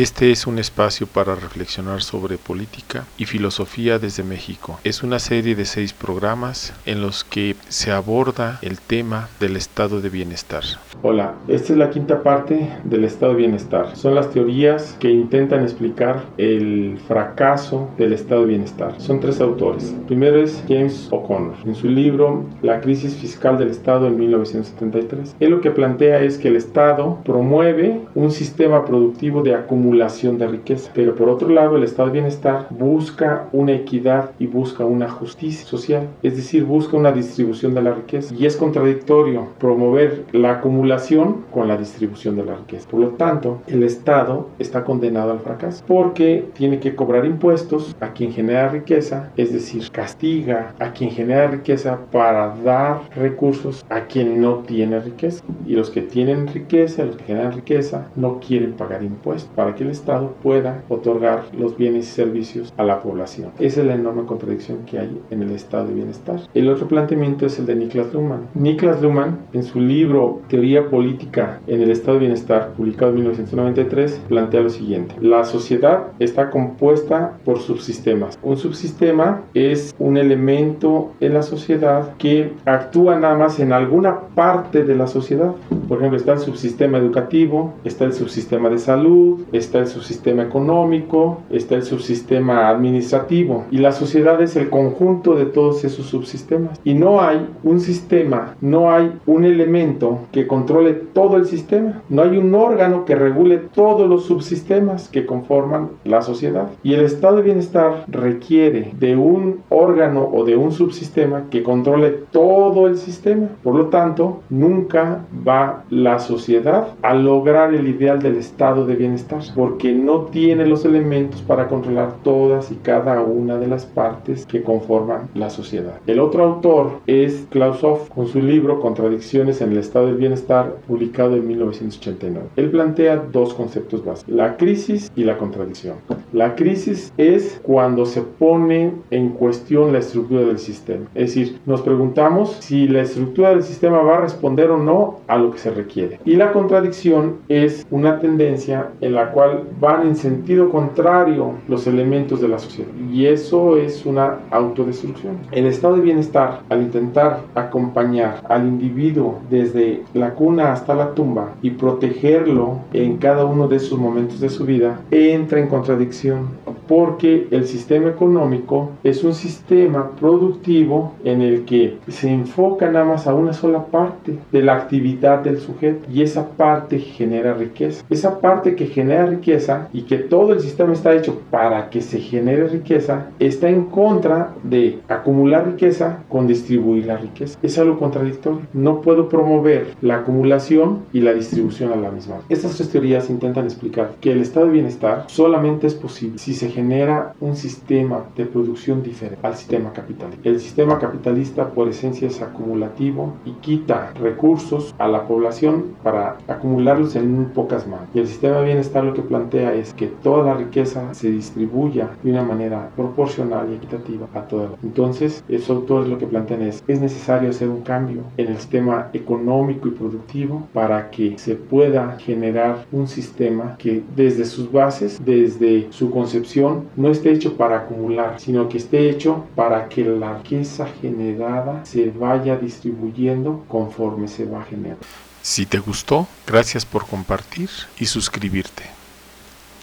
Este es un espacio para reflexionar sobre política y filosofía desde México. Es una serie de seis programas en los que se aborda el tema del estado de bienestar. Hola, esta es la quinta parte del estado de bienestar. Son las teorías que intentan explicar el fracaso del estado de bienestar. Son tres autores. primero es James O'Connor. En su libro La crisis fiscal del Estado en 1973, él lo que plantea es que el Estado promueve un sistema productivo de acumulación acumulación de riqueza. Pero por otro lado, el estado de bienestar busca una equidad y busca una justicia social, es decir, busca una distribución de la riqueza. Y es contradictorio promover la acumulación con la distribución de la riqueza. Por lo tanto, el Estado está condenado al fracaso porque tiene que cobrar impuestos a quien genera riqueza, es decir, castiga a quien genera riqueza para dar recursos a quien no tiene riqueza. Y los que tienen riqueza, los que generan riqueza, no quieren pagar impuestos para que el Estado pueda otorgar los bienes y servicios a la población. Esa es la enorme contradicción que hay en el estado de bienestar. El otro planteamiento es el de Niklas Luhmann. Niklas Luhmann, en su libro Teoría Política en el Estado de Bienestar, publicado en 1993, plantea lo siguiente. La sociedad está compuesta por subsistemas. Un subsistema es un elemento en la sociedad que actúa nada más en alguna parte de la sociedad. Por ejemplo, está el subsistema educativo, está el subsistema de salud, está el subsistema económico, está el subsistema administrativo y la sociedad es el conjunto de todos esos subsistemas. Y no hay un sistema, no hay un elemento que controle todo el sistema, no hay un órgano que regule todos los subsistemas que conforman la sociedad. Y el estado de bienestar requiere de un órgano o de un subsistema que controle todo el sistema. Por lo tanto, nunca va la sociedad a lograr el ideal del estado de bienestar porque no tiene los elementos para controlar todas y cada una de las partes que conforman la sociedad. El otro autor es Klaus Hoff con su libro Contradicciones en el estado del bienestar publicado en 1989. Él plantea dos conceptos básicos, la crisis y la contradicción. La crisis es cuando se pone en cuestión la estructura del sistema. Es decir, nos preguntamos si la estructura del sistema va a responder o no a lo que se requiere. Y la contradicción es una tendencia en la cual van en sentido contrario los elementos de la sociedad. Y eso es una autodestrucción. El estado de bienestar, al intentar acompañar al individuo desde la cuna hasta la tumba y protegerlo en cada uno de esos momentos de su vida, entra en contradicción porque el sistema económico es un sistema productivo en el que se enfoca nada más a una sola parte de la actividad del sujeto y esa parte genera riqueza. Esa parte que genera riqueza y que todo el sistema está hecho para que se genere riqueza, está en contra de acumular riqueza con distribuir la riqueza. Es algo contradictorio. No puedo promover la acumulación y la distribución a la misma. Estas tres teorías intentan explicar que el estado de bienestar solamente es posible si se genera un sistema de producción diferente al sistema capitalista. El sistema capitalista por esencia es acumulativo y quita recursos a la población para acumularlos en muy pocas manos. Y el sistema de bienestar lo que plantea es que toda la riqueza se distribuya de una manera proporcional y equitativa a toda Entonces, esos autores lo que plantean es, es necesario hacer un cambio en el sistema económico y productivo para que se pueda generar un sistema que desde sus bases, desde su concepción, no esté hecho para acumular, sino que esté hecho para que la riqueza generada se vaya distribuyendo conforme se va generando. Si te gustó, gracias por compartir y suscribirte.